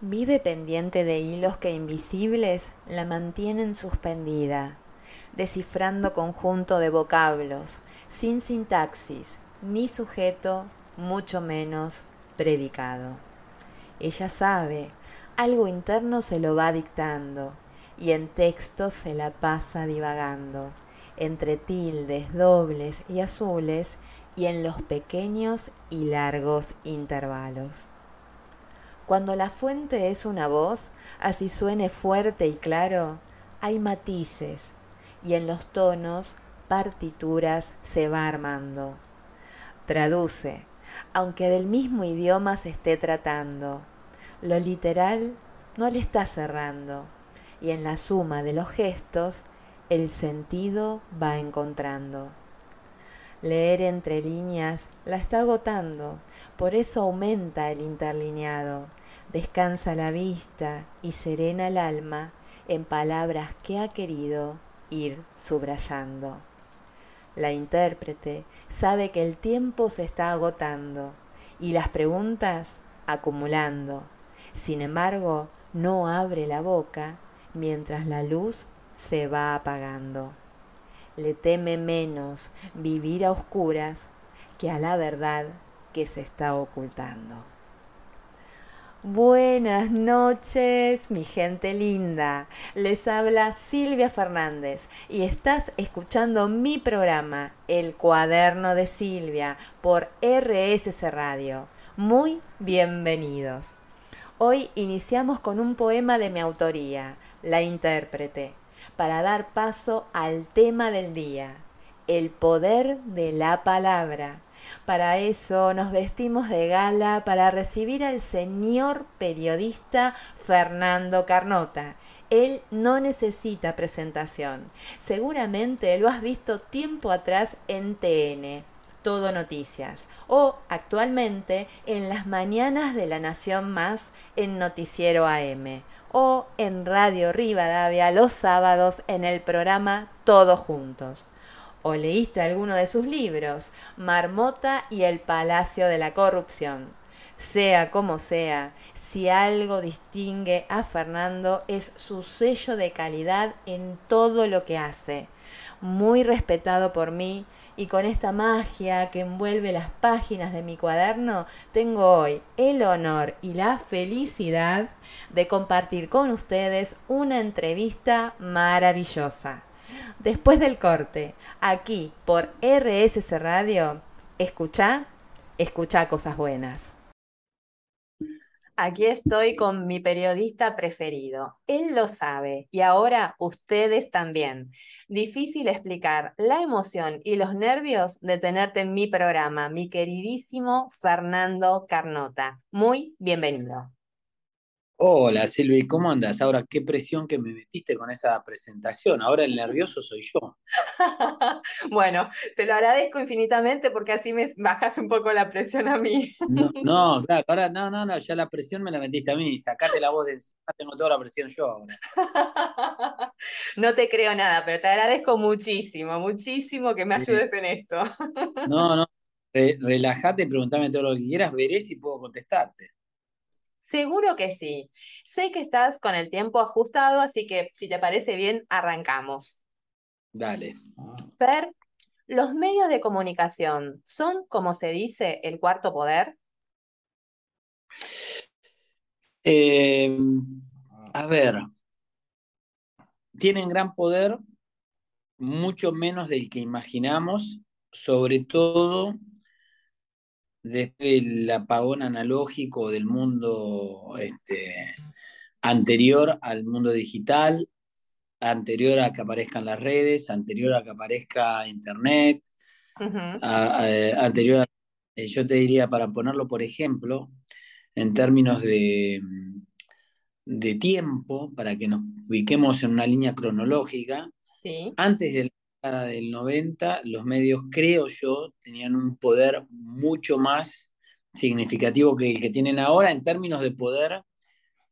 Vive pendiente de hilos que invisibles la mantienen suspendida, descifrando conjunto de vocablos, sin sintaxis, ni sujeto, mucho menos predicado. Ella sabe, algo interno se lo va dictando, y en texto se la pasa divagando, entre tildes, dobles y azules, y en los pequeños y largos intervalos. Cuando la fuente es una voz, así suene fuerte y claro, hay matices, y en los tonos partituras se va armando. Traduce, aunque del mismo idioma se esté tratando. Lo literal no le está cerrando, y en la suma de los gestos el sentido va encontrando. Leer entre líneas la está agotando, por eso aumenta el interlineado, descansa la vista y serena el alma en palabras que ha querido ir subrayando. La intérprete sabe que el tiempo se está agotando y las preguntas acumulando. Sin embargo, no abre la boca mientras la luz se va apagando. Le teme menos vivir a oscuras que a la verdad que se está ocultando. Buenas noches, mi gente linda. Les habla Silvia Fernández y estás escuchando mi programa, El Cuaderno de Silvia, por RSC Radio. Muy bienvenidos. Hoy iniciamos con un poema de mi autoría, La Intérprete, para dar paso al tema del día, el poder de la palabra para eso nos vestimos de gala para recibir al señor periodista Fernando Carnota. Él no necesita presentación. Seguramente lo has visto tiempo atrás en TN. Todo Noticias o actualmente en las mañanas de la Nación Más en Noticiero AM o en Radio Rivadavia los sábados en el programa Todos Juntos o leíste alguno de sus libros, Marmota y el Palacio de la Corrupción. Sea como sea, si algo distingue a Fernando es su sello de calidad en todo lo que hace. Muy respetado por mí y con esta magia que envuelve las páginas de mi cuaderno, tengo hoy el honor y la felicidad de compartir con ustedes una entrevista maravillosa. Después del corte, aquí por RSC Radio, escucha, escucha cosas buenas. Aquí estoy con mi periodista preferido. Él lo sabe y ahora ustedes también. Difícil explicar la emoción y los nervios de tenerte en mi programa, mi queridísimo Fernando Carnota. Muy bienvenido. Hola Silvi, ¿cómo andas? Ahora, qué presión que me metiste con esa presentación. Ahora el nervioso soy yo. bueno, te lo agradezco infinitamente porque así me bajas un poco la presión a mí. no, claro, ahora no, no, no, ya la presión me la metiste a mí. Sacate la voz de encima, tengo toda la presión yo ahora. no te creo nada, pero te agradezco muchísimo, muchísimo que me ayudes en esto. no, no, relájate, preguntame todo lo que quieras, veré si puedo contestarte. Seguro que sí. Sé que estás con el tiempo ajustado, así que si te parece bien, arrancamos. Dale. Per, ¿los medios de comunicación son, como se dice, el cuarto poder? Em, a ver, tienen gran poder, mucho menos del que imaginamos, sobre todo desde el apagón analógico del mundo este, anterior al mundo digital, anterior a que aparezcan las redes, anterior a que aparezca Internet, anterior a, eh, yo te diría, para ponerlo por ejemplo, en términos de, de tiempo, para que nos ubiquemos en una línea cronológica, antes del del 90, los medios, creo yo, tenían un poder mucho más significativo que el que tienen ahora en términos de poder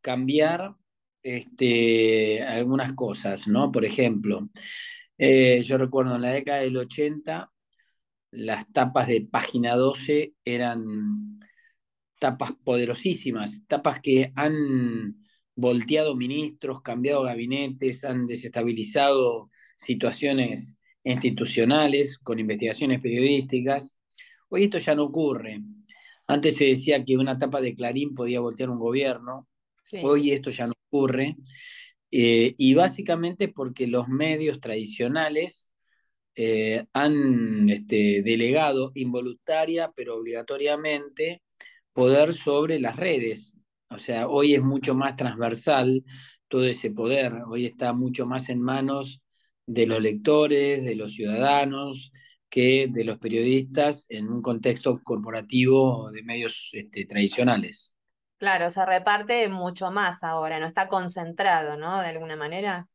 cambiar este, algunas cosas, ¿no? Por ejemplo, eh, yo recuerdo en la década del 80, las tapas de página 12 eran tapas poderosísimas, tapas que han volteado ministros, cambiado gabinetes, han desestabilizado situaciones institucionales con investigaciones periodísticas. Hoy esto ya no ocurre. Antes se decía que una tapa de Clarín podía voltear un gobierno, hoy esto ya no ocurre. Eh, y básicamente porque los medios tradicionales eh, han este, delegado involuntaria pero obligatoriamente poder sobre las redes. O sea, hoy es mucho más transversal todo ese poder, hoy está mucho más en manos de los lectores, de los ciudadanos, que de los periodistas en un contexto corporativo de medios este, tradicionales. Claro, se reparte mucho más ahora, no está concentrado, ¿no? De alguna manera.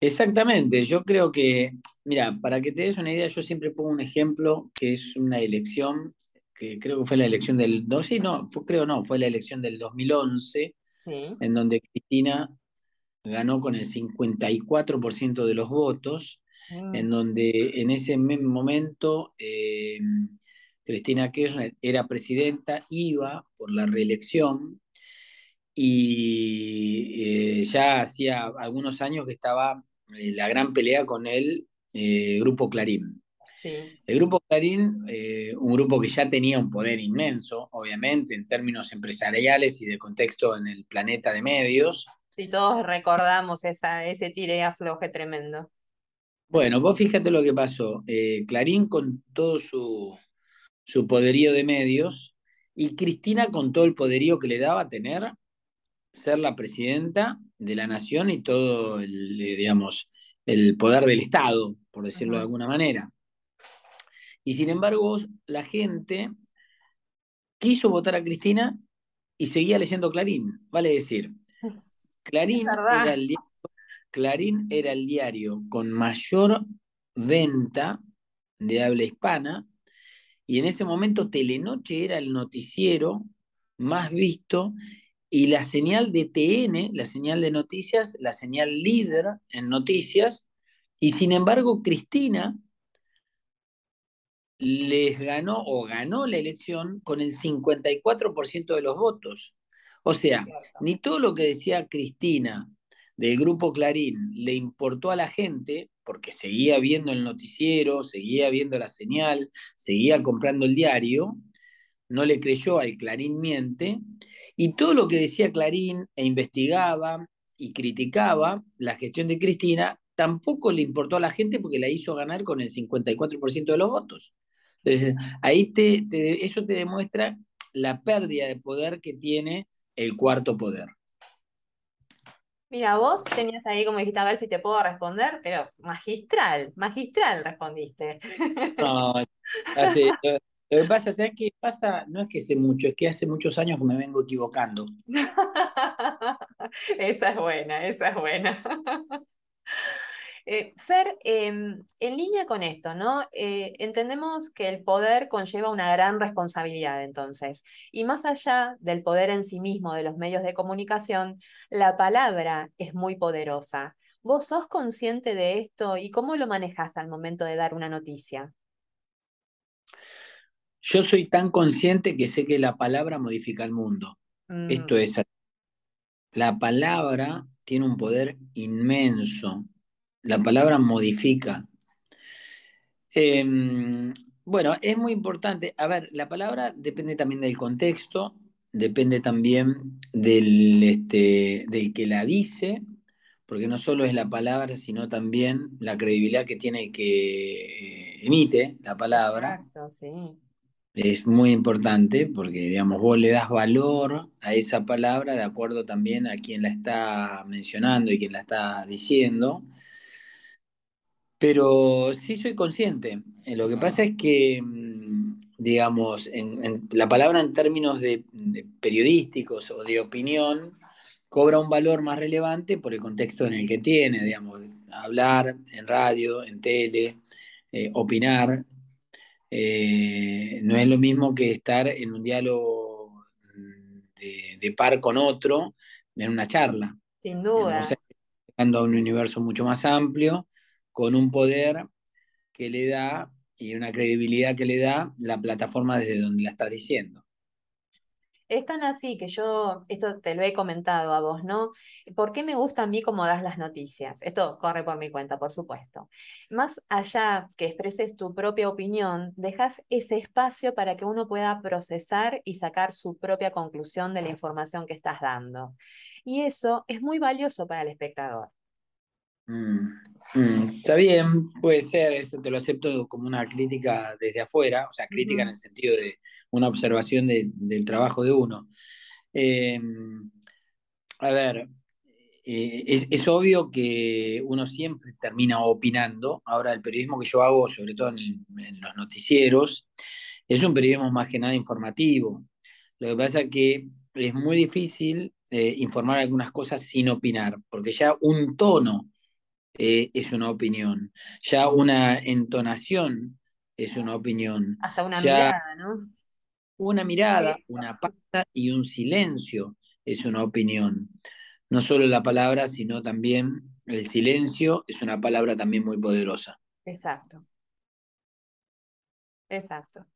Exactamente, yo creo que, mira, para que te des una idea, yo siempre pongo un ejemplo que es una elección, que creo que fue la elección del, no, sí, no, creo no, fue la elección del 2011, en donde Cristina ganó con el 54% de los votos, mm. en donde en ese momento eh, Cristina Kirchner era presidenta, iba por la reelección, y eh, ya hacía algunos años que estaba eh, la gran pelea con el eh, Grupo Clarín. El Grupo Clarín, eh, un grupo que ya tenía un poder inmenso, obviamente, en términos empresariales y de contexto en el planeta de medios. Sí, todos recordamos esa, ese tire y afloje tremendo. Bueno, vos fíjate lo que pasó. Clarín con todo su, su poderío de medios y Cristina con todo el poderío que le daba tener ser la presidenta de la nación y todo el, eh, digamos, el poder del Estado, por decirlo de alguna manera. Y sin embargo, la gente quiso votar a Cristina y seguía leyendo Clarín. Vale decir, Clarín era, el diario, Clarín era el diario con mayor venta de habla hispana y en ese momento Telenoche era el noticiero más visto y la señal de TN, la señal de noticias, la señal líder en noticias, y sin embargo Cristina les ganó o ganó la elección con el 54% de los votos. O sea, ni todo lo que decía Cristina del grupo Clarín le importó a la gente, porque seguía viendo el noticiero, seguía viendo la señal, seguía comprando el diario, no le creyó al Clarín miente, y todo lo que decía Clarín e investigaba y criticaba la gestión de Cristina, tampoco le importó a la gente porque la hizo ganar con el 54% de los votos. Entonces, ahí te, eso te demuestra la pérdida de poder que tiene el cuarto poder. Mira, vos tenías ahí, como dijiste, a ver si te puedo responder, pero magistral, magistral respondiste. No, así, lo que pasa, ¿sabes qué pasa? No es que sé mucho, es que hace muchos años que me vengo equivocando. esa es buena, esa es buena. Eh, Fer, em, en línea con esto, ¿no? Eh, entendemos que el poder conlleva una gran responsabilidad, entonces, y más allá del poder en sí mismo de los medios de comunicación, la palabra es muy poderosa. ¿Vos sos consciente de esto y cómo lo manejas al momento de dar una noticia? Yo soy tan consciente que sé que la palabra modifica el mundo. Esto mm. es. La palabra tiene un poder inmenso. La palabra modifica. Em, bueno, es muy importante. A ver, la palabra depende también del contexto, depende también del, este, del que la dice, porque no solo es la palabra, sino también la credibilidad que tiene el que eh, emite la palabra. Exacto, sí es muy importante porque, digamos, vos le das valor a esa palabra de acuerdo también a quien la está mencionando y quien la está diciendo. Pero sí soy consciente. Eh, lo que pasa es que, mm, digamos, en, la palabra en términos de, periodísticos o de opinión cobra un valor más relevante por el contexto en el que tiene, digamos, hablar en radio, en tele, eh, opinar, eh, no es lo mismo que estar en un diálogo mm, de, par con otro, en una charla. Sin duda. Llegando a un universo mucho más amplio, con un poder que le da y una credibilidad que le da la plataforma desde donde la estás diciendo. Es tan así que yo, esto te lo he comentado a vos, ¿no? ¿Por qué me gusta a mí cómo das las noticias? Esto corre por mi cuenta, por supuesto. Más allá que expreses tu propia opinión, dejas ese espacio para que uno pueda procesar y sacar su propia conclusión de la información que estás dando. Y eso es muy valioso para el espectador. Mm, mm, está bien, puede ser, eso te lo acepto como una crítica desde afuera, o sea, crítica en el sentido de una observación del trabajo de uno. Em, a ver, eh, es, obvio que uno siempre termina opinando. Ahora, el periodismo que yo hago, sobre todo en, los noticieros, es un periodismo más que nada informativo. Lo que pasa es que es muy difícil eh, informar algunas cosas sin opinar, porque ya un tono eh, es una opinión. Ya una entonación es una opinión. Hasta una mirada, ¿no? Una mirada, una pausa y un silencio es una opinión. No solo la palabra, sino también el silencio es una palabra también muy poderosa. Exacto. Exacto.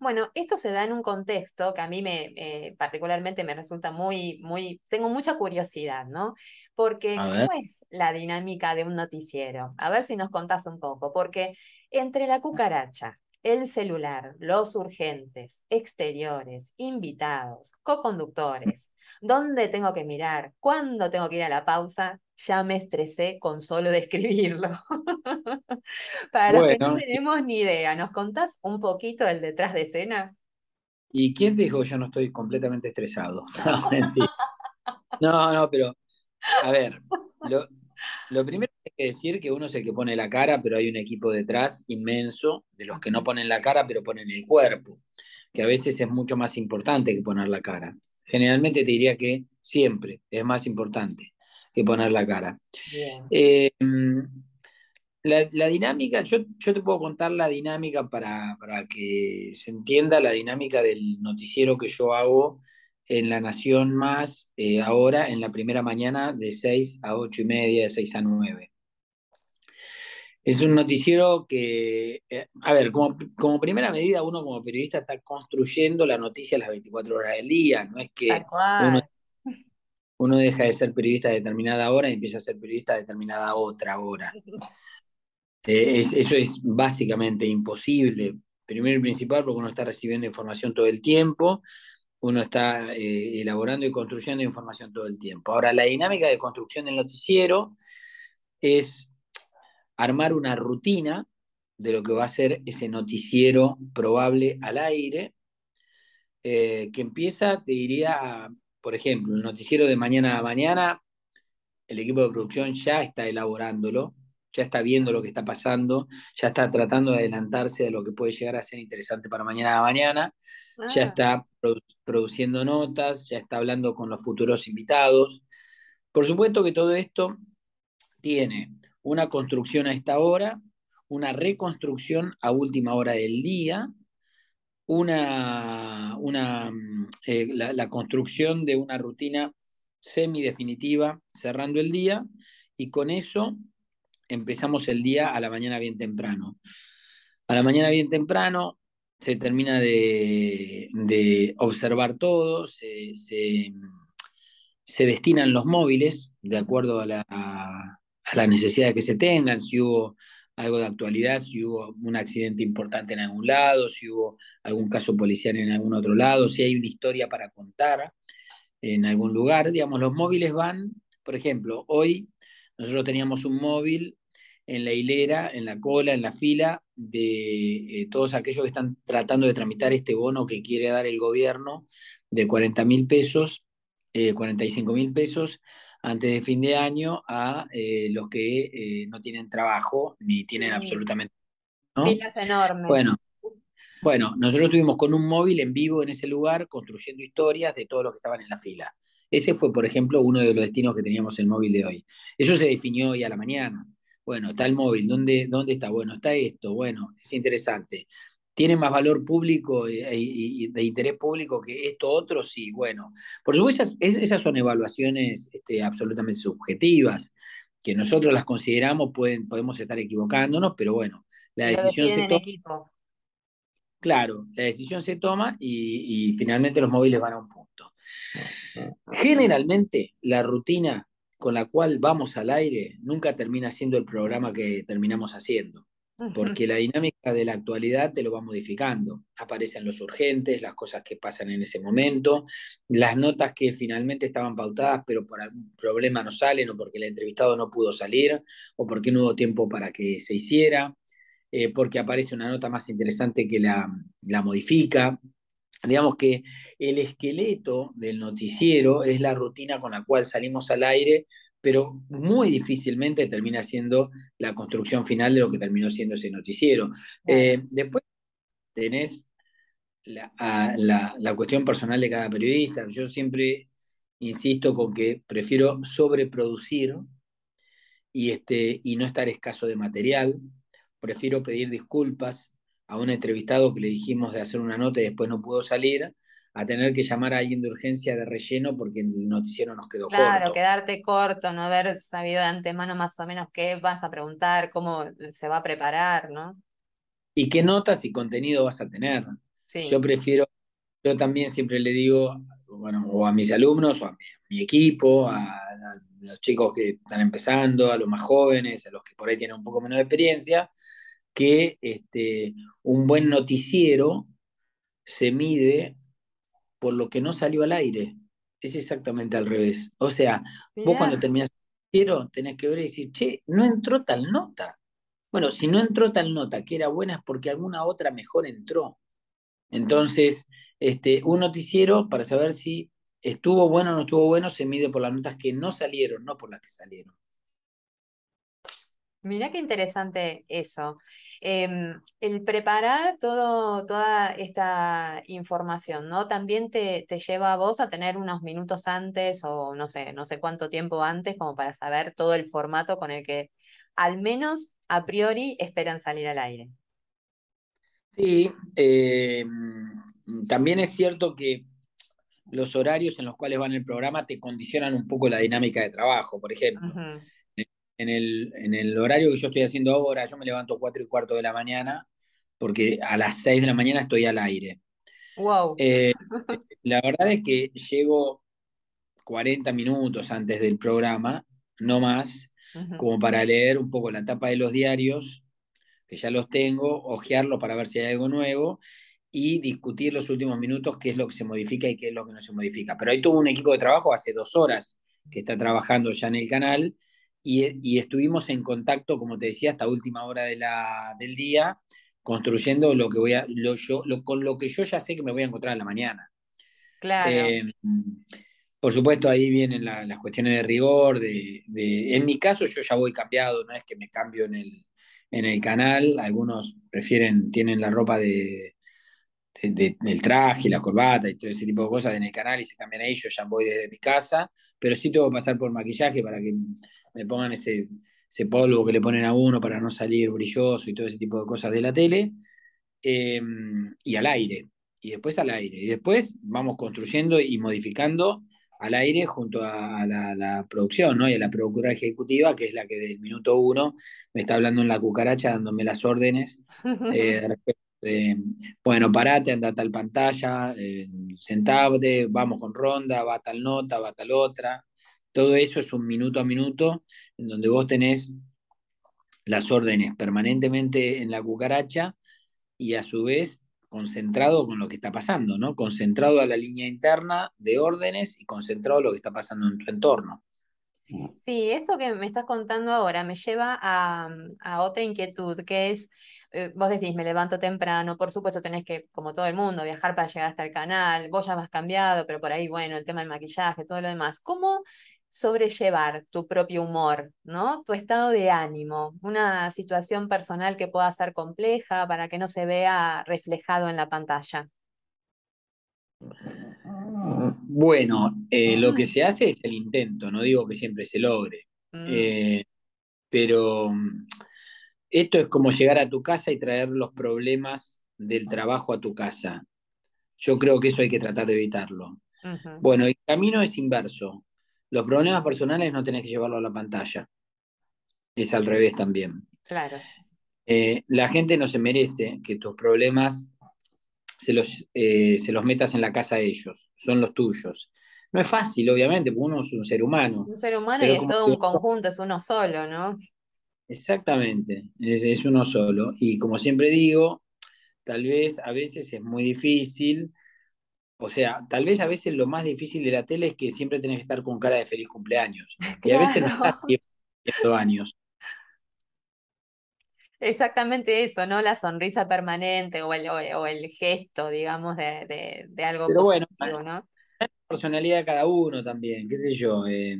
Bueno, esto se da en un contexto que a mí me eh, particularmente me resulta muy, muy, tengo mucha curiosidad, ¿no? Porque ¿cómo es la dinámica de un noticiero? A ver si nos contás un poco, porque entre la cucaracha, el celular, los urgentes, exteriores, invitados, co-conductores, dónde tengo que mirar, cuándo tengo que ir a la pausa, ya me estresé con solo describirlo. Para los que no tenemos ni idea, ¿nos contás un poquito del detrás de escena? ¿Y quién te dijo yo no estoy completamente estresado? No, no, pero a ver, lo, primero que hay que decir que uno es el que pone la cara, pero hay un equipo detrás inmenso de los que no ponen la cara, pero ponen el cuerpo, que a veces es mucho más importante que poner la cara. Generalmente te diría que siempre es más importante que poner la cara. Eh, la, dinámica, yo, yo, te puedo contar la dinámica para, para, que se entienda la dinámica del noticiero que yo hago en La Nación Más, eh, ahora en la primera mañana de 6 a 8 y media, de 6 a 9. Es un noticiero que, eh, a ver, como, como, primera medida, uno como periodista está construyendo la noticia a las 24 horas del día, no es que uno, uno, deja de ser periodista a determinada hora y empieza a ser periodista a determinada otra hora. Eh, eso es básicamente imposible, primero y principal porque uno está recibiendo información todo el tiempo, uno está eh, elaborando y construyendo información todo el tiempo. Ahora, la dinámica de construcción del noticiero es armar una rutina de lo que va a ser ese noticiero probable al aire, eh, que empieza, te diría, por ejemplo, el noticiero de mañana a mañana, el equipo de producción ya está elaborándolo, ya está viendo lo que está pasando, ya está tratando de adelantarse de lo que puede llegar a ser interesante para mañana a mañana ya ah. está produciendo notas, ya está hablando con los futuros invitados. Por supuesto que todo esto tiene una construcción a esta hora, una reconstrucción a última hora del día, una, una eh, la, construcción de una rutina semidefinitiva cerrando el día y con eso empezamos el día a la mañana bien temprano. A la mañana bien temprano se termina de, observar todo, se, destinan los móviles de acuerdo a la, a la necesidad que se tengan, si hubo algo de actualidad, si hubo un accidente importante en algún lado, si hubo algún caso policial en algún otro lado, si hay una historia para contar en algún lugar. Digamos, los móviles van, por ejemplo, hoy nosotros teníamos un móvil en la hilera, en la cola, en la fila de eh, todos aquellos que están tratando de tramitar este bono que quiere dar el gobierno de 40 mil pesos, 45 eh, mil pesos antes de fin de año a eh, los que no tienen trabajo ni tienen absolutamente. Filas enormes. Bueno, bueno, nosotros estuvimos con un móvil en vivo en ese lugar construyendo historias de todos los que estaban en la fila. Ese fue, por ejemplo, uno de los destinos que teníamos el móvil de hoy. Eso se definió hoy a la mañana. Bueno, está el móvil, ¿dónde, dónde está? Bueno, está esto, bueno, es interesante. ¿Tiene más valor público y, de interés público que esto otro? Sí, bueno. Por supuesto, esas, son evaluaciones este, absolutamente subjetivas, que nosotros las consideramos, pueden, podemos estar equivocándonos, pero bueno, la decisión se toma. Claro, la decisión se toma y, finalmente los móviles van a un punto. Generalmente la rutina con la cual vamos al aire nunca termina siendo el programa que terminamos haciendo, porque la dinámica de la actualidad te lo va modificando. Aparecen los urgentes, las cosas que pasan en ese momento, las notas que finalmente estaban pautadas, pero por algún problema no salen, o porque el entrevistado no pudo salir, o porque no hubo tiempo para que se hiciera, eh, porque aparece una nota más interesante que la, la modifica digamos que el esqueleto del noticiero es la rutina con la cual salimos al aire, pero muy difícilmente termina siendo la construcción final de lo que terminó siendo ese noticiero. Eh, después tenés la, la, cuestión personal de cada periodista. Yo siempre insisto con que prefiero sobreproducir y, este, y no estar escaso de material. Prefiero pedir disculpas a un entrevistado que le dijimos de hacer una nota y después no pudo salir, a tener que llamar a alguien de urgencia de relleno porque el noticiero nos quedó corto. Claro, quedarte corto, no haber sabido de antemano más o menos qué vas a preguntar, cómo se va a preparar, ¿no? Y qué notas y contenido vas a tener. Yo prefiero, yo también siempre le digo, bueno, o a mis alumnos, o a mi, equipo, a, a, los chicos que están empezando, a los más jóvenes, a los que por ahí tienen un poco menos de experiencia, que este, un buen noticiero se mide por lo que no salió al aire. Es exactamente al revés. O sea, vos cuando terminas el noticiero tenés que ver y decir, che, no entró tal nota. Bueno, si no entró tal nota que era buena es porque alguna otra mejor entró. Entonces, este, un noticiero, para saber si estuvo bueno o no estuvo bueno, se mide por las notas que no salieron, no por las que salieron. Mira qué interesante eso. Em, el preparar todo, toda esta información, ¿no? También te, te, lleva a vos a tener unos minutos antes o no sé, no sé cuánto tiempo antes como para saber todo el formato con el que al menos a priori esperan salir al aire. Sí, em, también es cierto que los horarios en los cuales van el programa te condicionan un poco la dinámica de trabajo. Por ejemplo, en el, en el horario que yo estoy haciendo ahora, yo me levanto cuatro y cuarto de la mañana, porque a las seis de la mañana estoy al aire. Wow. Eh, la verdad es que llego 40 minutos antes del programa, no más, como para leer un poco la tapa de los diarios, que ya los tengo, ojearlos para ver si hay algo nuevo y discutir los últimos minutos qué es lo que se modifica y qué es lo que no se modifica. Pero ahí tuvo un equipo de trabajo hace dos horas que está trabajando ya en el canal y, estuvimos en contacto, como te decía, hasta última hora de la, del día, construyendo lo que voy a, lo, yo, lo, con lo que yo ya sé que me voy a encontrar en la mañana. Claro. Eh, por supuesto, ahí vienen las cuestiones de rigor. De, de, en mi caso, yo ya voy cambiado, no es que me cambio en el, en el canal. Algunos prefieren, tienen la ropa de, del traje, la corbata y todo ese tipo de cosas en el canal y se cambian ahí. Yo ya voy desde mi casa, pero sí tengo que pasar por maquillaje para que me pongan ese, ese polvo que le ponen a uno para no salir brilloso y todo ese tipo de cosas de la tele, em, y al aire, y después al aire, y después vamos construyendo y modificando al aire junto a, la, producción, ¿no? Y a la productora ejecutiva, que es la que del minuto uno me está hablando en la cucaracha, dándome las órdenes eh, de, bueno, parate, anda a tal pantalla, eh, sentate, vamos con ronda, va tal nota, va tal otra, todo eso es un minuto a minuto en donde vos tenés las órdenes permanentemente en la cucaracha y a su vez concentrado con lo que está pasando, ¿no? Concentrado a la línea interna de órdenes y concentrado a lo que está pasando en tu entorno. Sí, esto que me estás contando ahora me lleva a, a otra inquietud, que es, eh, vos decís, me levanto temprano, por supuesto tenés que, como todo el mundo, viajar para llegar hasta el canal, vos ya vas cambiado, pero por ahí, bueno, el tema del maquillaje, todo lo demás. ¿Cómo sobrellevar tu propio humor, ¿no? Tu estado de ánimo, una situación personal que pueda ser compleja para que no se vea reflejado en la pantalla. Bueno, eh, lo que se hace es el intento, no digo que siempre se logre, mm. eh, pero mm, esto es como llegar a tu casa y traer los problemas del trabajo a tu casa. Yo creo que eso hay que tratar de evitarlo. Bueno, el camino es inverso. Los problemas personales no tenés que llevarlo a la pantalla. Es al revés también. Claro. Eh, la gente no se merece que tus problemas se los, eh, se los metas en la casa a ellos, son los tuyos. no es fácil, obviamente, porque uno es un ser humano. Un ser humano y es todo un conjunto, es uno solo, ¿no? Exactamente, es, es uno solo. Y como siempre digo, tal vez a veces es muy difícil, o sea, tal vez a veces lo más difícil de la tele es que siempre tenés que estar con cara de feliz cumpleaños. Y a veces no estás años. Exactamente eso, ¿no? La sonrisa permanente o el, o el gesto, digamos, de, de, algo Pero bueno, ¿no? La personalidad de cada uno también, qué sé yo. Eh,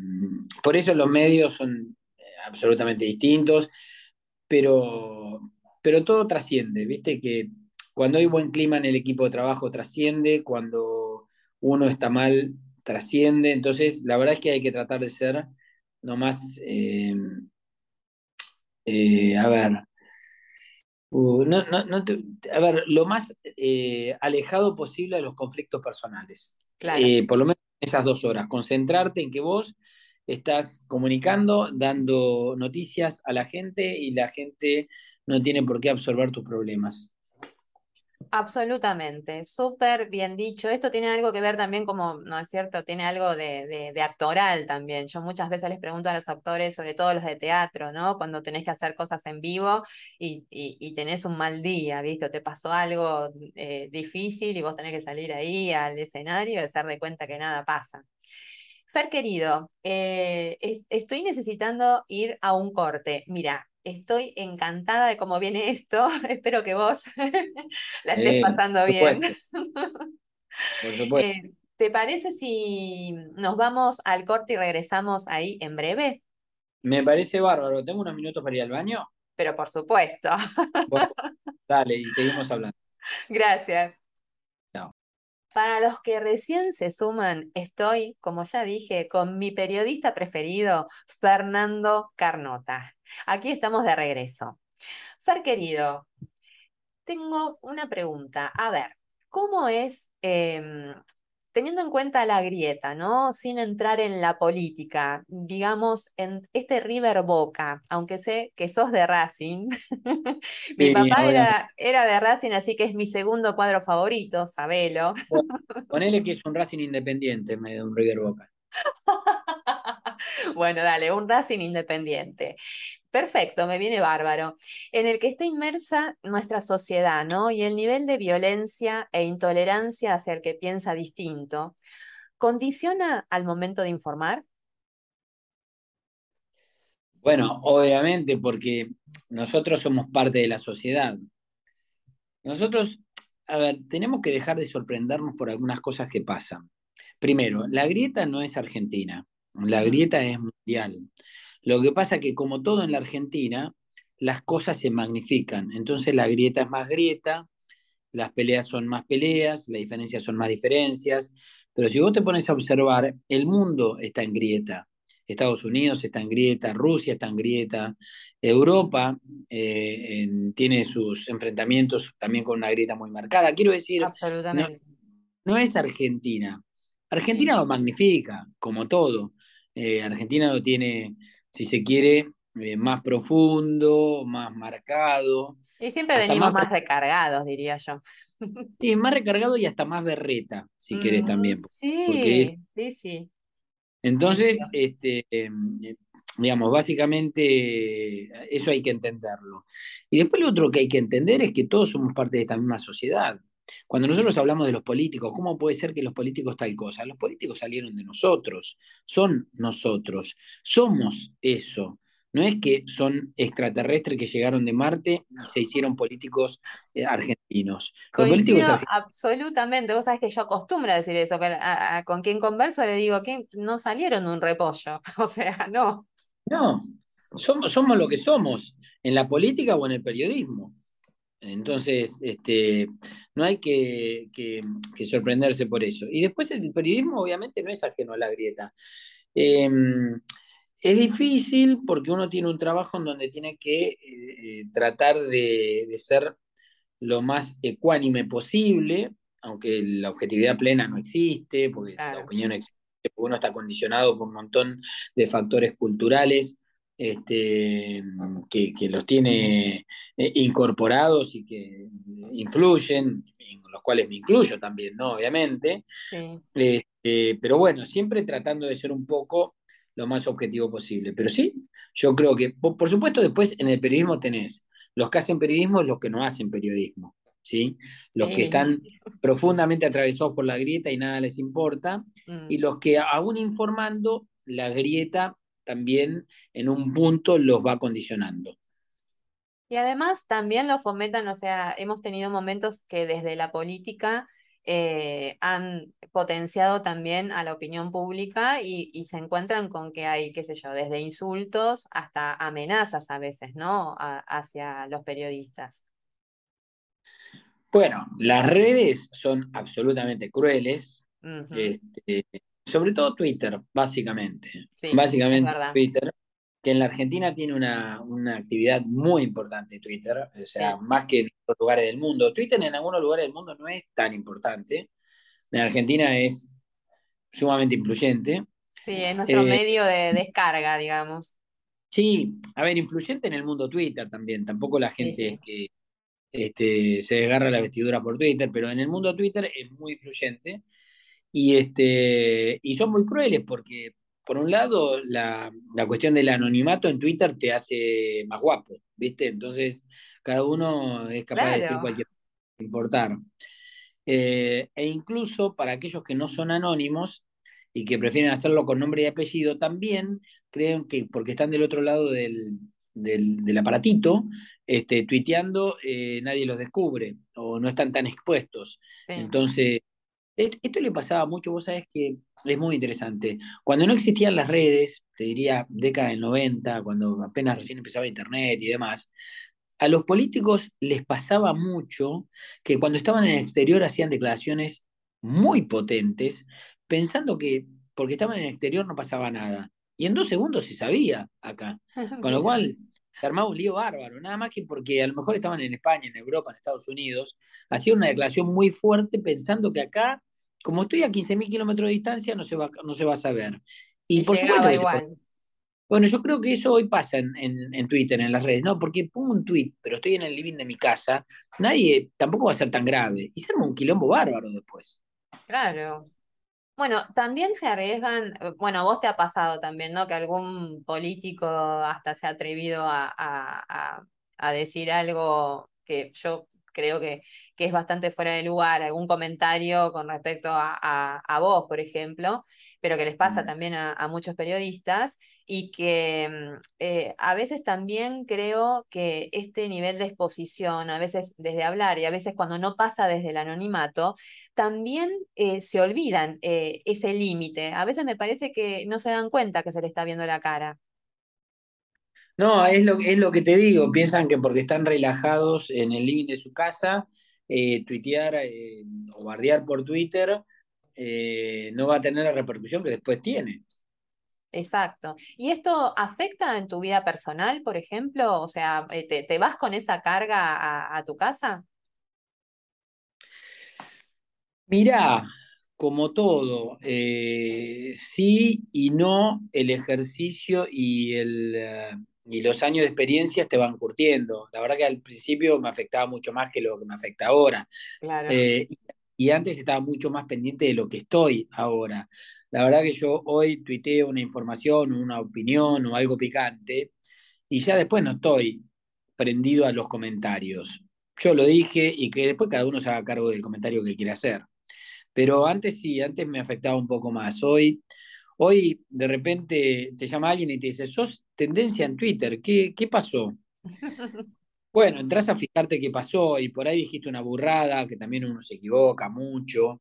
por eso los medios son eh, absolutamente distintos, pero, pero todo trasciende, ¿viste? Que cuando hay buen clima en el equipo de trabajo trasciende, cuando uno está mal trasciende, entonces la verdad es que hay que tratar de ser lo más, eh, eh, a ver, uh, a ver, lo más eh, alejado posible de los conflictos personales. por lo menos esas dos horas, concentrarte en que vos estás comunicando, dando noticias a la gente y la gente no tiene por qué absorber tus problemas. Absolutamente, súper bien dicho. Esto tiene algo que ver también como, ¿no es cierto? Tiene algo de, actoral también. Yo muchas veces les pregunto a los actores, sobre todo los de teatro, ¿no? Cuando tenés que hacer cosas en vivo y, y, tenés un mal día, ¿viste? te pasó algo eh, difícil y vos tenés que salir ahí al escenario y hacer de cuenta que nada pasa. Fer querido, eh, estoy necesitando ir a un corte. Mira, Estoy encantada de cómo viene esto. Espero que vos la estés eh, pasando bien. Por supuesto. Eh, ¿Te parece si nos vamos al corte y regresamos ahí en breve? Me parece bárbaro. ¿Tengo unos minutos para ir al baño? Pero por supuesto. dale, y seguimos hablando. Gracias. Para los que recién se suman, estoy, como ya dije, con mi periodista preferido, Fernando Carnota. Aquí estamos de regreso. Fer querido, tengo una pregunta. A ver, ¿cómo es em, teniendo en cuenta la grieta, ¿no? Sin entrar en la política, digamos, en este River Boca, aunque sé que sos de Racing. mi papá era, era, de Racing, así que es mi segundo cuadro favorito, sabelo. ponele que es un Racing independiente, me de un River Boca. bueno, dale, un Racing independiente. Perfecto, me viene bárbaro. En el que está inmersa nuestra sociedad, ¿no? Y el nivel de violencia e intolerancia hacia el que piensa distinto, ¿condiciona al momento de informar? Bueno, obviamente, porque nosotros somos parte de la sociedad. Nosotros, a ver, tenemos que dejar de sorprendernos por algunas cosas que pasan. Primero, la grieta no es argentina, la grieta es mundial. Lo que pasa es que como todo en la Argentina, las cosas se magnifican. Entonces la grieta es más grieta, las peleas son más peleas, las diferencias son más diferencias. Pero si vos te pones a observar, el mundo está en grieta. Estados Unidos está en grieta, Rusia está en grieta, Europa eh, tiene sus enfrentamientos también con una grieta muy marcada. Quiero decir, No, es Argentina. Argentina lo magnifica, como todo. Eh, Argentina lo tiene, si se quiere, eh, más profundo, más marcado. Y siempre venimos más, recargados, diría yo. Sí, más recargado y hasta más berreta, si querés también. Sí, sí, sí. Entonces, este, em, eh, digamos, básicamente eso hay que entenderlo. Y después lo otro que hay que entender es que todos somos parte de esta misma sociedad. Cuando nosotros hablamos de los políticos, ¿cómo puede ser que los políticos tal cosa? Los políticos salieron de nosotros, son nosotros, somos eso. No es que son extraterrestres que llegaron de Marte y se hicieron políticos eh, argentinos. absolutamente. Vos sabés que yo acostumbro a decir eso. con quien converso le digo que no salieron de un repollo. O sea, no. No, somos, somos lo que somos en la política o en el periodismo. Entonces, este, no hay que, sorprenderse por eso. Y después el periodismo obviamente no es ajeno a la grieta. Em, es difícil porque uno tiene un trabajo en donde tiene que eh, tratar de, ser lo más ecuánime posible, aunque la objetividad plena no existe, porque la opinión existe, porque uno está condicionado por un montón de factores culturales este, que, los tiene eh, incorporados y que influyen, en los cuales me incluyo también, ¿no? Obviamente. Eh, pero bueno, siempre tratando de ser un poco lo más objetivo posible. Pero sí, yo creo que, por, supuesto, después en el periodismo tenés los que hacen periodismo y los que no hacen periodismo. ¿sí? Los que están profundamente atravesados por la grieta y nada les importa, mm. y los que aún informando, la grieta también en un punto los va condicionando. Y además también lo fomentan, o sea, hemos tenido momentos que desde la política eh, han potenciado también a la opinión pública y, se encuentran con que hay, qué sé yo, desde insultos hasta amenazas a veces, ¿no? hacia los periodistas. Bueno, las redes son absolutamente crueles, este, sobre todo Twitter, básicamente. básicamente Twitter, que en la Argentina tiene una, actividad muy importante Twitter, o sea, más que en otros lugares del mundo. Twitter en algunos lugares del mundo no es tan importante. En Argentina es sumamente influyente. Sí, es nuestro eh, medio de descarga, digamos. Sí, a ver, influyente en el mundo Twitter también. Tampoco la gente es que este, se desgarra la vestidura por Twitter, pero en el mundo Twitter es muy influyente. Y, este, y son muy crueles porque por un lado, la, cuestión del anonimato en Twitter te hace más guapo, ¿viste? Entonces, cada uno es capaz de decir cualquier cosa, importar. Eh, e incluso para aquellos que no son anónimos y que prefieren hacerlo con nombre y apellido, también creen que porque están del otro lado del, aparatito, este, tuiteando, eh, nadie los descubre o no están tan expuestos. Entonces, esto le pasaba mucho, vos sabés que es muy interesante. Cuando no existían las redes, te diría década del 90, cuando apenas recién empezaba Internet y demás, a los políticos les pasaba mucho que cuando estaban en el exterior hacían declaraciones muy potentes, pensando que porque estaban en el exterior no pasaba nada. Y en dos segundos se sabía acá. Con lo cual, se armaba un lío bárbaro, nada más que porque a lo mejor estaban en España, en Europa, en Estados Unidos, hacían una declaración muy fuerte pensando que acá como estoy a 15.000 kilómetros de distancia, no se, va, no se va a saber. Y, por supuesto. Igual. Bueno, yo creo que eso hoy pasa en, Twitter, en las redes, ¿no? Porque pongo un tweet, pero estoy en el living de mi casa, nadie tampoco va a ser tan grave. Y se un quilombo bárbaro después. Claro. Bueno, también se arriesgan, bueno, vos te ha pasado también, ¿no? Que algún político hasta se ha atrevido a decir algo que yo creo que, que, es bastante fuera de lugar, algún comentario con respecto a, vos, por ejemplo, pero que les pasa también a, muchos periodistas y que mm, eh, a veces también creo que este nivel de exposición, a veces desde hablar y a veces cuando no pasa desde el anonimato, también eh, se olvidan eh, ese límite. A veces me parece que no se dan cuenta que se le está viendo la cara. No, es lo, es lo que te digo, piensan que porque están relajados en el living de su casa, tuitear o bardear por Twitter eh, no va a tener la repercusión que después tiene. Exacto. ¿Y esto afecta en tu vida personal, por ejemplo? O sea, ¿te, vas con esa carga a, tu casa? Mirá, como todo, sí y no el ejercicio y el, y los años de experiencia te van curtiendo. La verdad que al principio me afectaba mucho más que lo que me afecta ahora. Eh, y, antes estaba mucho más pendiente de lo que estoy ahora. La verdad que yo hoy tuiteo una información, una opinión o algo picante y ya después no estoy prendido a los comentarios. Yo lo dije y que después cada uno se haga cargo del comentario que quiere hacer. Pero antes sí, antes me afectaba un poco más. Hoy Hoy de repente te llama alguien y te dice, sos tendencia en Twitter, ¿qué, qué pasó? Bueno, entras a fijarte qué pasó y por ahí dijiste una burrada, que también uno se equivoca mucho,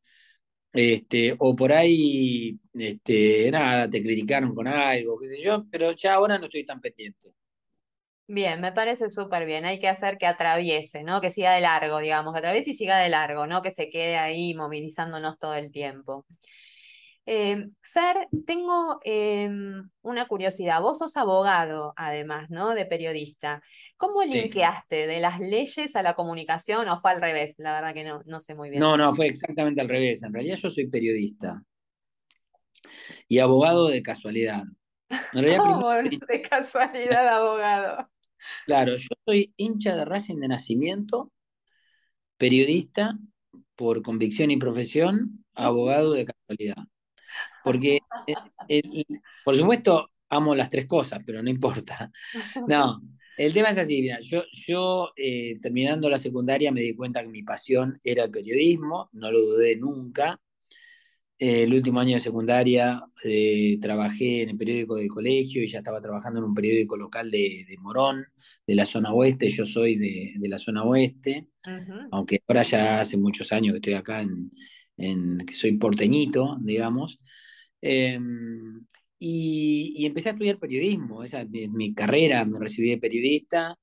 este, o por ahí, este, nada, te criticaron con algo, qué sé yo, pero ya ahora no estoy tan pendiente. Bien, me parece súper bien. Hay que hacer que atraviese, ¿no? Que siga de largo, digamos, que atraviese y siga de largo, ¿no? Que se quede ahí movilizándonos todo el tiempo. Eh, Fer, tengo em, una curiosidad. Vos sos abogado, además, ¿no? De periodista. ¿Cómo linkeaste de las leyes a la comunicación o fue al revés? La verdad que no, no sé muy bien. No, no, fue exactamente al revés. En realidad yo soy periodista y abogado de casualidad. de casualidad abogado? Claro, yo soy hincha de Racing de nacimiento, periodista por convicción y profesión, abogado de casualidad. Porque, eh, por supuesto, amo las tres cosas, pero no importa. No, el tema es así, mira, yo, yo eh, terminando la secundaria me di cuenta que mi pasión era el periodismo, no lo dudé nunca. Eh, el último año de secundaria trabajé en el periódico de colegio y ya estaba trabajando en un periódico local de, Morón, de la zona oeste. Yo soy de, la zona oeste, aunque ahora ya hace muchos años que estoy acá, en, que soy porteñito, digamos. Em, y, empecé a estudiar periodismo, esa es mi, carrera, me recibí de periodista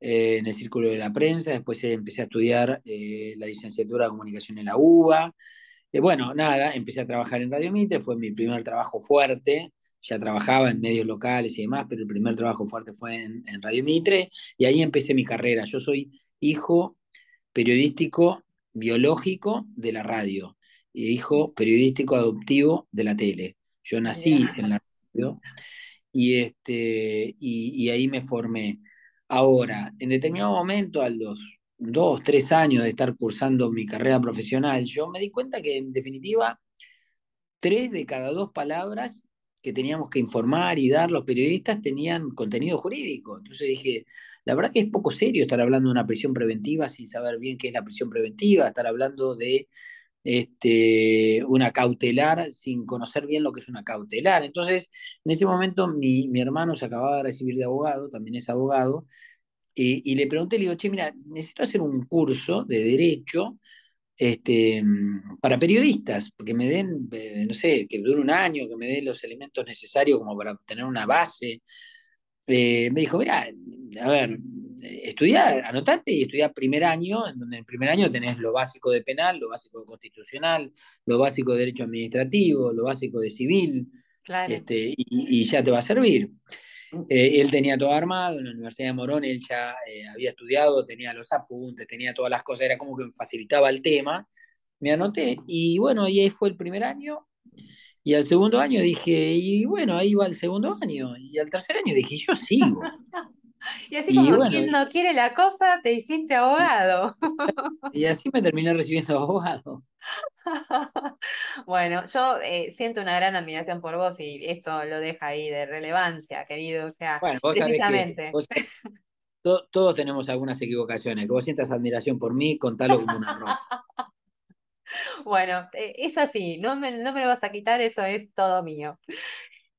eh, en el Círculo de la Prensa, después empecé a estudiar la licenciatura de comunicación en la UBA. Eh, bueno, nada, empecé a trabajar en Radio Mitre, fue mi primer trabajo fuerte, ya trabajaba en medios locales y demás, pero el primer trabajo fuerte fue en, Radio Mitre y ahí empecé mi carrera. Yo soy hijo periodístico biológico de la radio hijo periodístico adoptivo de la tele. Yo nací en la radio y, este, y ahí me formé. Ahora, en determinado momento, a los dos, tres años de estar cursando mi carrera profesional, yo me di cuenta que en definitiva, tres de cada dos palabras que teníamos que informar y dar los periodistas tenían contenido jurídico. Entonces dije, la verdad que es poco serio estar hablando de una prisión preventiva sin saber bien qué es la prisión preventiva, estar hablando de este, una cautelar sin conocer bien lo que es una cautelar. Entonces, en ese momento mi, mi hermano se acababa de recibir de abogado, también es abogado, y, le pregunté, le digo, che, mira, necesito hacer un curso de derecho este, para periodistas, porque me den, eh, no sé, que dure un año, que me den los elementos necesarios como para tener una base. Eh, me dijo, mira, a ver, estudiar, anotate y estudiar primer año, en donde en primer año tenés lo básico de penal, lo básico de constitucional, lo básico de derecho administrativo, lo básico de civil, este, y, ya te va a servir. Eh, él tenía todo armado en la Universidad de Morón, él ya eh, había estudiado, tenía los apuntes, tenía todas las cosas, era como que facilitaba el tema. Me anoté y bueno, y ahí fue el primer año. Y al segundo año dije, y bueno, ahí va el segundo año. Y al tercer año dije, yo sigo. y así como quien no quiere la cosa, te hiciste abogado. y así me terminé recibiendo abogado. Bueno, yo eh, siento una gran admiración por vos y esto lo deja ahí de relevancia, querido. O sea, bueno, vos precisamente. todos tenemos algunas equivocaciones. Que vos sientas admiración por mí, contalo como un error. Bueno, eh, es así, no me, no me lo vas a quitar, eso es todo mío.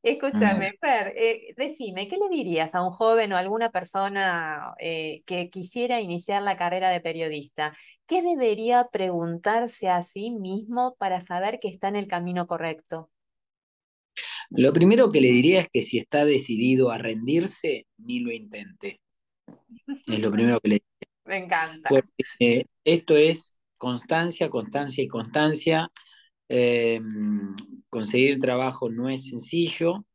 Escúchame, Fer, eh, decime, ¿qué le dirías a un joven o a alguna persona eh, que quisiera iniciar la carrera de periodista? ¿Qué debería preguntarse a sí mismo para saber que está en el camino correcto? Lo primero que le diría es que si está decidido a rendirse, ni lo intente. Es lo primero que le diría. Me encanta. Porque esto es constancia, constancia y constancia. Em, conseguir trabajo no es sencillo.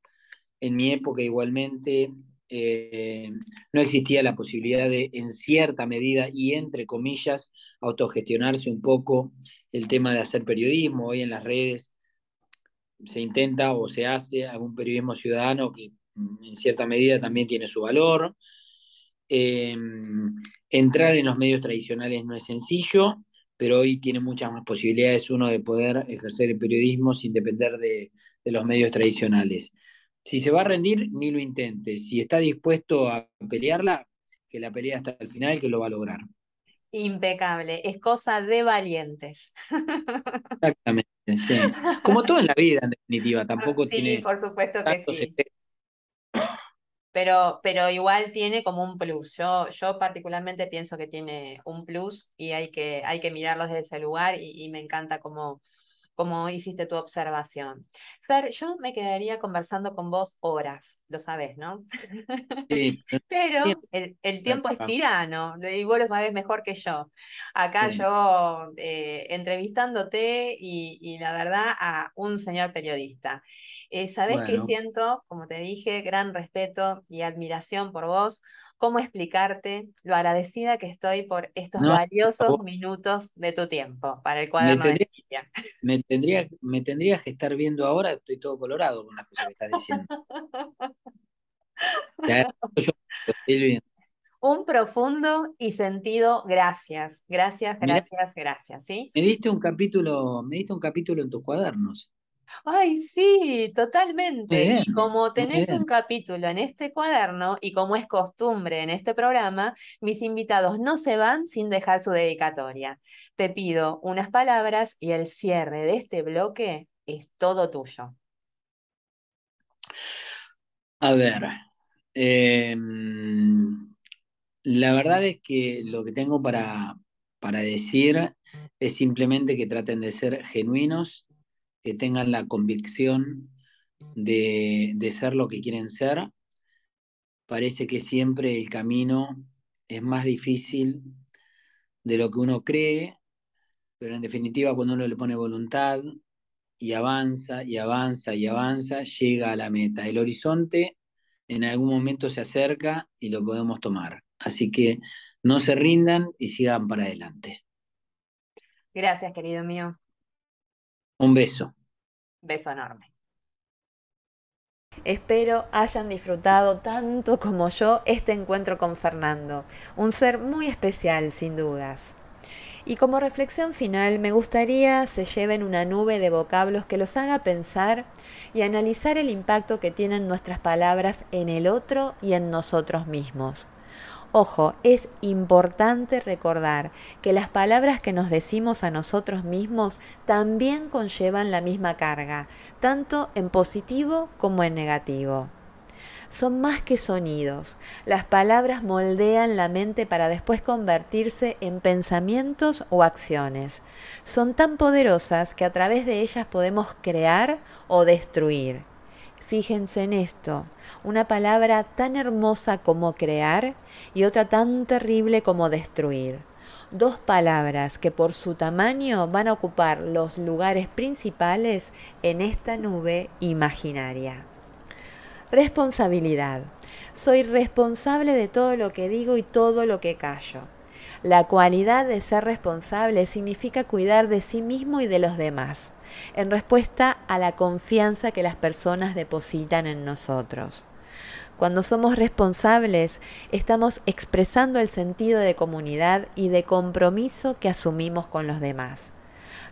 En mi época igualmente eh, no existía la posibilidad de, en cierta medida y entre comillas, autogestionarse un poco el tema de hacer periodismo. Hoy en las redes se intenta o se hace algún periodismo ciudadano que mm, en cierta medida también tiene su valor. Em, entrar en los medios tradicionales no es sencillo pero hoy tiene muchas más posibilidades uno de poder ejercer el periodismo sin depender de, los medios tradicionales. Si se va a rendir, ni lo intente. Si está dispuesto a pelearla, que la pelea hasta el final, que lo va a lograr. Impecable, es cosa de valientes. Exactamente, sí. Como todo en la vida, en definitiva, tampoco tiene. Sí, por supuesto que sí pero, pero igual tiene como un plus. Yo, yo particularmente pienso que tiene un plus y hay que, hay que mirarlo desde ese lugar y, y me encanta cómo, como hiciste tu observación. Fer, yo me quedaría conversando con vos horas, lo sabes, ¿no? Sí, Pero el, tiempo es tirano, y vos lo sabes mejor que yo. Acá yo eh, entrevistándote y, la verdad a un señor periodista. Eh, Sabes que siento, como te dije, gran respeto y admiración por vos cómo explicarte lo agradecida que estoy por estos valiosos minutos de tu tiempo para el cuaderno me tendría, de Me, tendría, me tendrías que estar viendo ahora, estoy todo colorado con las cosas que estás diciendo. un profundo y sentido gracias, gracias, gracias, gracias, ¿sí? Me diste un capítulo, me diste un capítulo en tus cuadernos. Ay, sí, totalmente. y como tenés un capítulo en este cuaderno y como es costumbre en este programa, mis invitados no se van sin dejar su dedicatoria. Te pido unas palabras y el cierre de este bloque es todo tuyo. A ver, em, la verdad es que lo que tengo para, para decir es simplemente que traten de ser genuinos que tengan la convicción de, ser lo que quieren ser. Parece que siempre el camino es más difícil de lo que uno cree, pero en definitiva cuando uno le pone voluntad y avanza y avanza y avanza, llega a la meta. El horizonte en algún momento se acerca y lo podemos tomar. Así que no se rindan y sigan para adelante. Gracias, querido mío. Un beso. Beso enorme. Espero hayan disfrutado tanto como yo este encuentro con Fernando, un ser muy especial sin dudas. Y como reflexión final me gustaría se lleven una nube de vocablos que los haga pensar y analizar el impacto que tienen nuestras palabras en el otro y en nosotros mismos. Ojo, es importante recordar que las palabras que nos decimos a nosotros mismos también conllevan la misma carga, tanto en positivo como en negativo. Son más que sonidos. Las palabras moldean la mente para después convertirse en pensamientos o acciones. Son tan poderosas que a través de ellas podemos crear o destruir. Fíjense en esto, una palabra tan hermosa como crear y otra tan terrible como destruir. Dos palabras que por su tamaño van a ocupar los lugares principales en esta nube imaginaria. Responsabilidad. Soy responsable de todo lo que digo y todo lo que callo. La cualidad de ser responsable significa cuidar de sí mismo y de los demás en respuesta a la confianza que las personas depositan en nosotros. Cuando somos responsables, estamos expresando el sentido de comunidad y de compromiso que asumimos con los demás.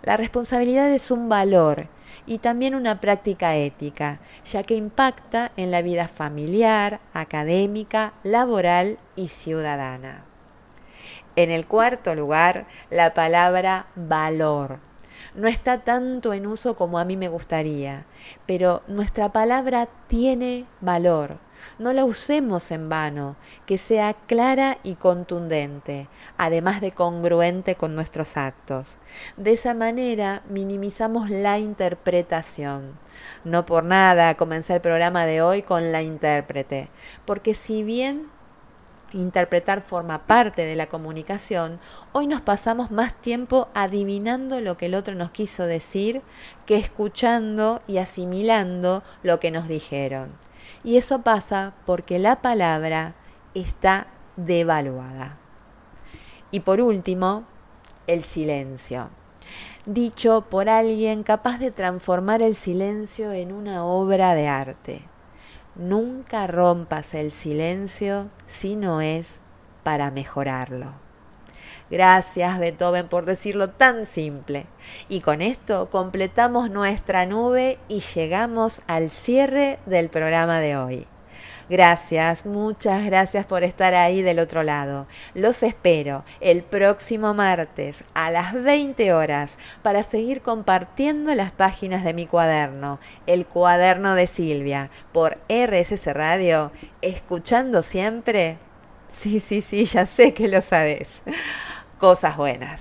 La responsabilidad es un valor y también una práctica ética, ya que impacta en la vida familiar, académica, laboral y ciudadana. En el cuarto lugar, la palabra valor no está tanto en uso como a mí me gustaría, pero nuestra palabra tiene valor. No la usemos en vano, que sea clara y contundente, además de congruente con nuestros actos. De esa manera minimizamos la interpretación. No por nada comencé el programa de hoy con la intérprete, porque si bien interpretar forma parte de la comunicación, hoy nos pasamos más tiempo adivinando lo que el otro nos quiso decir que escuchando y asimilando lo que nos dijeron. Y eso pasa porque la palabra está devaluada. Y por último, el silencio. Dicho por alguien capaz de transformar el silencio en una obra de arte. Nunca rompas el silencio si no es para mejorarlo. Gracias Beethoven por decirlo tan simple. Y con esto completamos nuestra nube y llegamos al cierre del programa de hoy. Gracias, muchas gracias por estar ahí del otro lado. Los espero el próximo martes a las 20 horas para seguir compartiendo las páginas de mi cuaderno, el cuaderno de Silvia, por RSS Radio, escuchando siempre. Sí, sí, sí, ya sé que lo sabes. Cosas buenas.